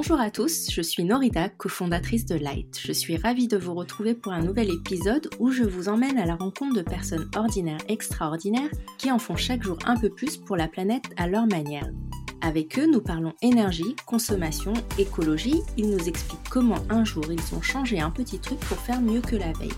Bonjour à tous, je suis Norida, cofondatrice de Light. Je suis ravie de vous retrouver pour un nouvel épisode où je vous emmène à la rencontre de personnes ordinaires extraordinaires qui en font chaque jour un peu plus pour la planète à leur manière. Avec eux, nous parlons énergie, consommation, écologie. Ils nous expliquent comment un jour ils ont changé un petit truc pour faire mieux que la veille.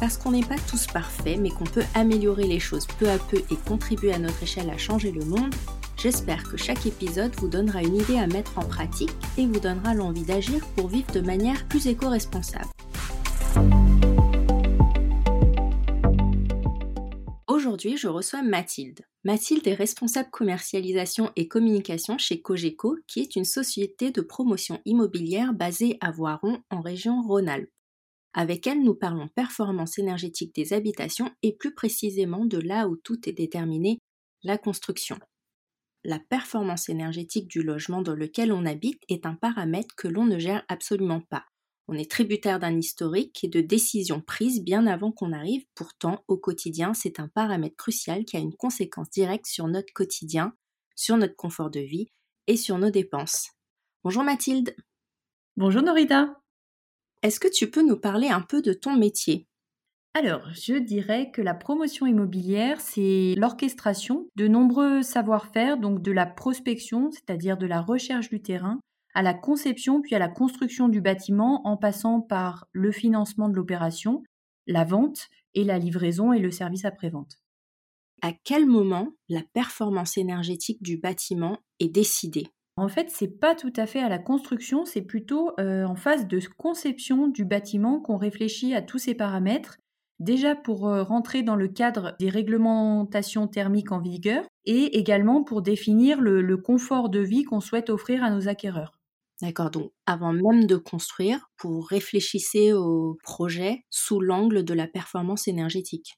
Parce qu'on n'est pas tous parfaits, mais qu'on peut améliorer les choses peu à peu et contribuer à notre échelle à changer le monde, j'espère que chaque épisode vous donnera une idée à mettre en pratique et vous donnera l'envie d'agir pour vivre de manière plus éco-responsable. Aujourd'hui, je reçois Mathilde. Mathilde est responsable commercialisation et communication chez Cogeco, qui est une société de promotion immobilière basée à Voiron en région Rhône-Alpes. Avec elle, nous parlons performance énergétique des habitations et plus précisément de là où tout est déterminé, la construction. La performance énergétique du logement dans lequel on habite est un paramètre que l'on ne gère absolument pas. On est tributaire d'un historique et de décisions prises bien avant qu'on arrive, pourtant au quotidien c'est un paramètre crucial qui a une conséquence directe sur notre quotidien, sur notre confort de vie et sur nos dépenses. Bonjour Mathilde. Bonjour Norita. Est-ce que tu peux nous parler un peu de ton métier? Alors, je dirais que la promotion immobilière, c'est l'orchestration de nombreux savoir-faire, donc de la prospection, c'est-à-dire de la recherche du terrain, à la conception puis à la construction du bâtiment en passant par le financement de l'opération, la vente et la livraison et le service après-vente. À quel moment la performance énergétique du bâtiment est décidée? En fait, c'est pas tout à fait à la construction, c'est plutôt euh, en phase de conception du bâtiment qu'on réfléchit à tous ces paramètres. Déjà pour euh, rentrer dans le cadre des réglementations thermiques en vigueur et également pour définir le, confort de vie qu'on souhaite offrir à nos acquéreurs. D'accord, donc avant même de construire, vous réfléchissez au projet sous l'angle de la performance énergétique.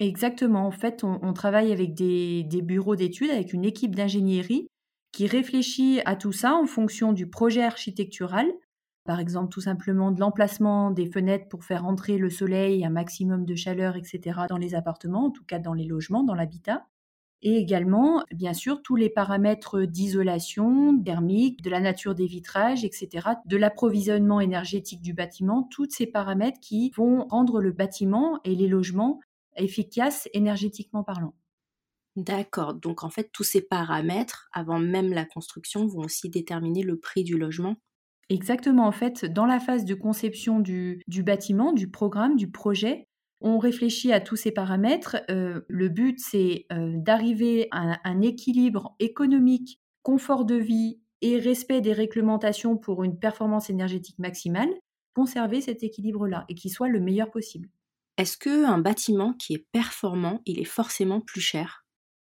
Exactement, en fait, on, travaille avec des bureaux d'études, avec une équipe d'ingénierie qui réfléchit à tout ça en fonction du projet architectural, par exemple tout simplement de l'emplacement des fenêtres pour faire entrer le soleil, un maximum de chaleur, etc. dans les appartements, en tout cas dans les logements, dans l'habitat. Et également, bien sûr, tous les paramètres d'isolation, thermique, de la nature des vitrages, etc., de l'approvisionnement énergétique du bâtiment, tous ces paramètres qui vont rendre le bâtiment et les logements efficaces énergétiquement parlant. D'accord, donc en fait tous ces paramètres, avant même la construction, vont aussi déterminer le prix du logement? Exactement, en fait, dans la phase de conception du, bâtiment, du programme, du projet, on réfléchit à tous ces paramètres. Euh, le but, c'est euh, d'arriver à un équilibre économique, confort de vie et respect des réglementations pour une performance énergétique maximale, conserver cet équilibre-là et qu'il soit le meilleur possible. Est-ce qu'un bâtiment qui est performant, il est forcément plus cher?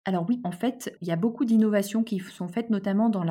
Alors oui, en fait, il y a beaucoup d'innovations qui sont faites notamment dans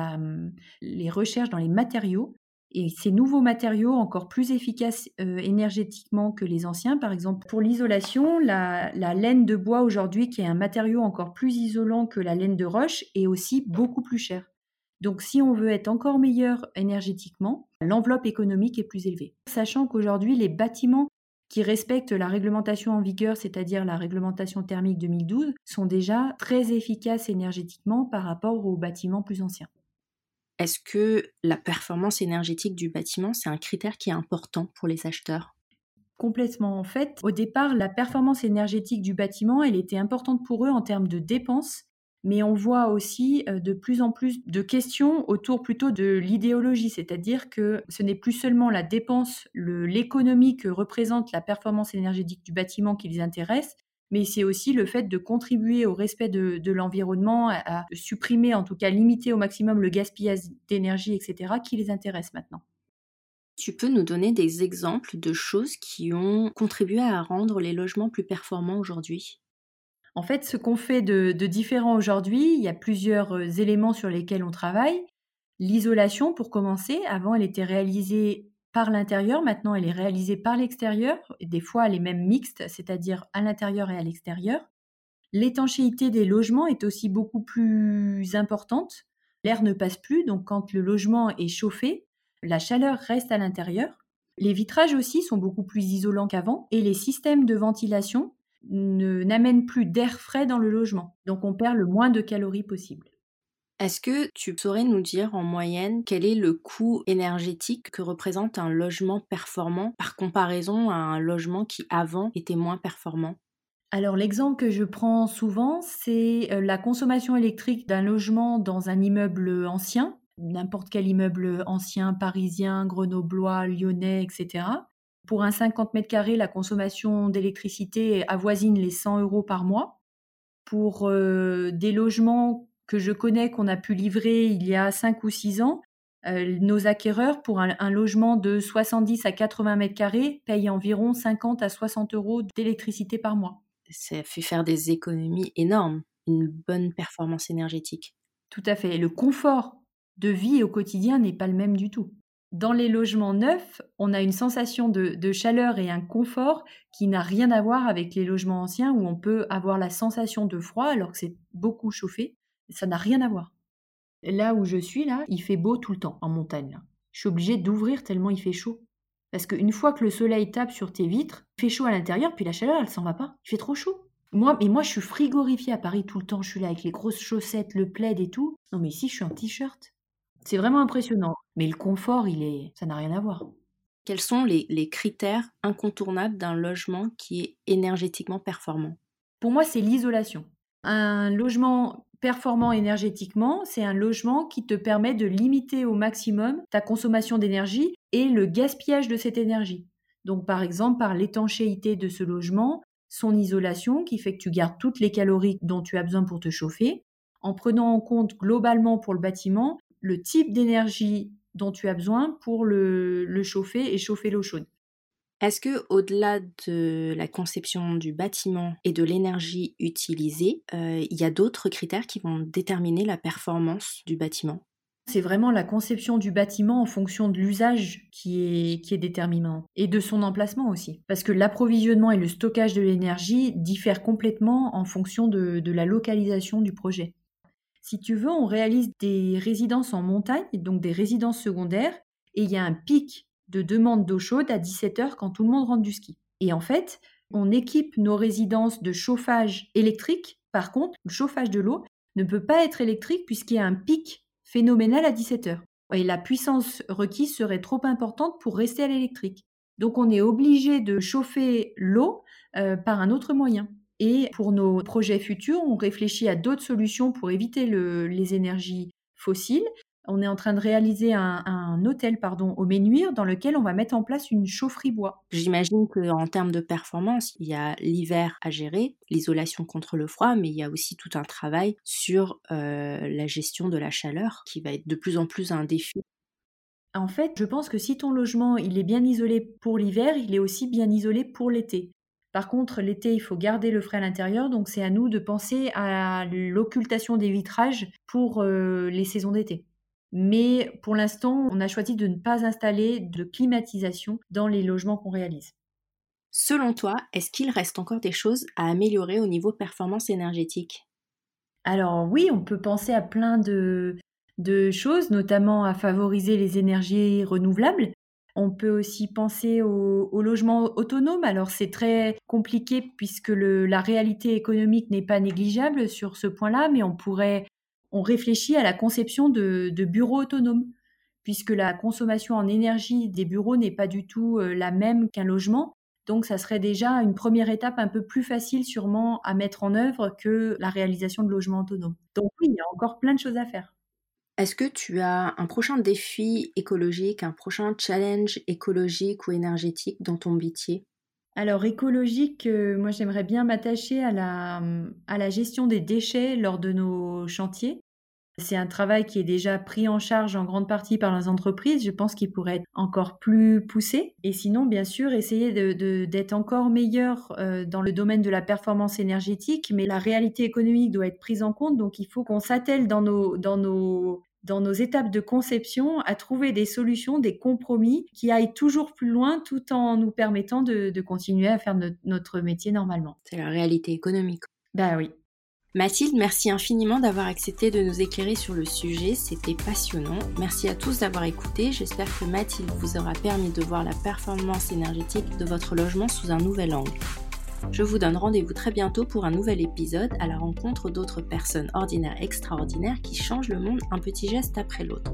les recherches dans les matériaux. Et ces nouveaux matériaux, encore plus efficaces euh, énergétiquement que les anciens, par exemple pour l'isolation, la, laine de bois aujourd'hui, qui est un matériau encore plus isolant que la laine de roche, est aussi beaucoup plus cher. Donc si on veut être encore meilleur énergétiquement, l'enveloppe économique est plus élevée. Sachant qu'aujourd'hui, les bâtiments qui respectent la réglementation en vigueur, c'est-à-dire la réglementation thermique 2012, sont déjà très efficaces énergétiquement par rapport aux bâtiments plus anciens. Est-ce que la performance énergétique du bâtiment, c'est un critère qui est important pour les acheteurs? Complètement. En fait, au départ, la performance énergétique du bâtiment, elle était importante pour eux en termes de dépenses mais on voit aussi euh, de plus en plus de questions autour plutôt de l'idéologie, c'est-à-dire que ce n'est plus seulement la dépense, l'économie que représente la performance énergétique du bâtiment qui les intéresse, mais c'est aussi le fait de contribuer au respect de, l'environnement, à, supprimer, en tout cas limiter au maximum le gaspillage d'énergie, etc., qui les intéresse maintenant. Tu peux nous donner des exemples de choses qui ont contribué à rendre les logements plus performants aujourd'hui? En fait, ce qu'on fait de, différent aujourd'hui, il y a plusieurs euh, éléments sur lesquels on travaille. L'isolation, pour commencer, avant, elle était réalisée par l'intérieur, maintenant, elle est réalisée par l'extérieur. Des fois, elle est même mixte, c'est-à-dire à, l'intérieur et à l'extérieur. L'étanchéité des logements est aussi beaucoup plus importante. L'air ne passe plus, donc quand le logement est chauffé, la chaleur reste à l'intérieur. Les vitrages aussi sont beaucoup plus isolants qu'avant et les systèmes de ventilation n'amène plus d'air frais dans le logement. Donc on perd le moins de calories possible. Est-ce que tu saurais nous dire en moyenne quel est le coût énergétique que représente un logement performant par comparaison à un logement qui avant était moins performant? Alors l'exemple que je prends souvent, c'est euh, la consommation électrique d'un logement dans un immeuble ancien, n'importe quel immeuble ancien parisien, grenoblois, lyonnais, etc. Pour un 50 mètres carrés, la consommation d'électricité avoisine les 100 euros par mois. Pour euh, des logements que je connais qu'on a pu livrer il y a 5 ou 6 ans, euh, nos acquéreurs, pour un, un, logement de 70 à 80 mètres carrés, payent environ 50 à 60 euros d'électricité par mois ça fait faire des économies énormes, une bonne performance énergétique. Tout à fait. Et le confort de vie au quotidien n'est pas le même du tout. Dans les logements neufs, on a une sensation de, chaleur et un confort qui n'a rien à voir avec les logements anciens où on peut avoir la sensation de froid alors que c'est beaucoup chauffé. Ça n'a rien à voir. Là où je suis, là, il fait beau tout le temps en montagne. Je suis obligée d'ouvrir tellement il fait chaud. Parce qu'une fois que le soleil tape sur tes vitres, il fait chaud à l'intérieur, puis la chaleur, elle s'en va pas. Il fait trop chaud. Moi, mais moi, je suis frigorifiée à Paris tout le temps. Je suis là avec les grosses chaussettes, le plaid et tout. Non, mais ici, je suis en t-shirt. C'est vraiment impressionnant. Mais le confort, il est, ça n'a rien à voir. Quels sont les, les critères incontournables d'un logement qui est énergétiquement performant? Pour moi, c'est l'isolation. Un logement performant énergétiquement, c'est un logement qui te permet de limiter au maximum ta consommation d'énergie et le gaspillage de cette énergie. Donc par exemple par l'étanchéité de ce logement, son isolation qui fait que tu gardes toutes les calories dont tu as besoin pour te chauffer, en prenant en compte globalement pour le bâtiment le type d'énergie dont tu as besoin pour le, chauffer et chauffer l'eau chaude. Est-ce que, au-delà de la conception du bâtiment et de l'énergie utilisée, euh, il y a d'autres critères qui vont déterminer la performance du bâtiment? C'est vraiment la conception du bâtiment en fonction de l'usage qui est, déterminant et de son emplacement aussi. Parce que l'approvisionnement et le stockage de l'énergie diffèrent complètement en fonction de, la localisation du projet. Si tu veux, on réalise des résidences en montagne, donc des résidences secondaires, et il y a un pic de demande d'eau chaude à 17h quand tout le monde rentre du ski. Et en fait, on équipe nos résidences de chauffage électrique. Par contre, le chauffage de l'eau ne peut pas être électrique puisqu'il y a un pic phénoménal à 17 heures. Et la puissance requise serait trop importante pour rester à l'électrique. Donc on est obligé de chauffer l'eau euh, par un autre moyen. Et pour nos projets futurs, on réfléchit à d'autres solutions pour éviter les énergies fossiles on est en train de réaliser un, hôtel pardon, au Ménuire dans lequel on va mettre en place une chaufferie bois. J'imagine qu'en termes de performance, il y a l'hiver à gérer, l'isolation contre le froid, mais il y a aussi tout un travail sur euh, la gestion de la chaleur qui va être de plus en plus un défi. En fait, je pense que si ton logement il est bien isolé pour l'hiver, il est aussi bien isolé pour l'été. Par contre, l'été, il faut garder le frais à l'intérieur, donc c'est à nous de penser à l'occultation des vitrages pour euh, les saisons d'été. Mais pour l'instant, on a choisi de ne pas installer de climatisation dans les logements qu'on réalise. Selon toi, est-ce qu'il reste encore des choses à améliorer au niveau performance énergétique? Alors oui, on peut penser à plein de, choses, notamment à favoriser les énergies renouvelables. On peut aussi penser au, logement autonome. Alors c'est très compliqué puisque la réalité économique n'est pas négligeable sur ce point-là, mais on pourrait on réfléchit à la conception de, bureaux autonomes, puisque la consommation en énergie des bureaux n'est pas du tout euh, la même qu'un logement. Donc ça serait déjà une première étape un peu plus facile sûrement à mettre en œuvre que la réalisation de logements autonomes. Donc oui, il y a encore plein de choses à faire. Est-ce que tu as un prochain défi écologique, un prochain challenge écologique ou énergétique dans ton métier? Alors écologique, euh, moi j'aimerais bien m'attacher à la, à la gestion des déchets lors de nos chantiers. C'est un travail qui est déjà pris en charge en grande partie par les entreprises. Je pense qu'il pourrait être encore plus poussé. Et sinon, bien sûr, essayer d'être encore meilleur euh, dans le domaine de la performance énergétique. Mais la réalité économique doit être prise en compte. Donc, il faut qu'on s'attelle dans nos, dans nos dans nos étapes de conception à trouver des solutions, des compromis qui aillent toujours plus loin tout en nous permettant de, continuer à faire notre métier normalement. C'est la réalité économique. Bah oui. Mathilde, merci infiniment d'avoir accepté de nous éclairer sur le sujet, c'était passionnant. Merci à tous d'avoir écouté, j'espère que Mathilde vous aura permis de voir la performance énergétique de votre logement sous un nouvel angle. Je vous donne rendez-vous très bientôt pour un nouvel épisode à la rencontre d'autres personnes ordinaires extraordinaires qui changent le monde un petit geste après l'autre.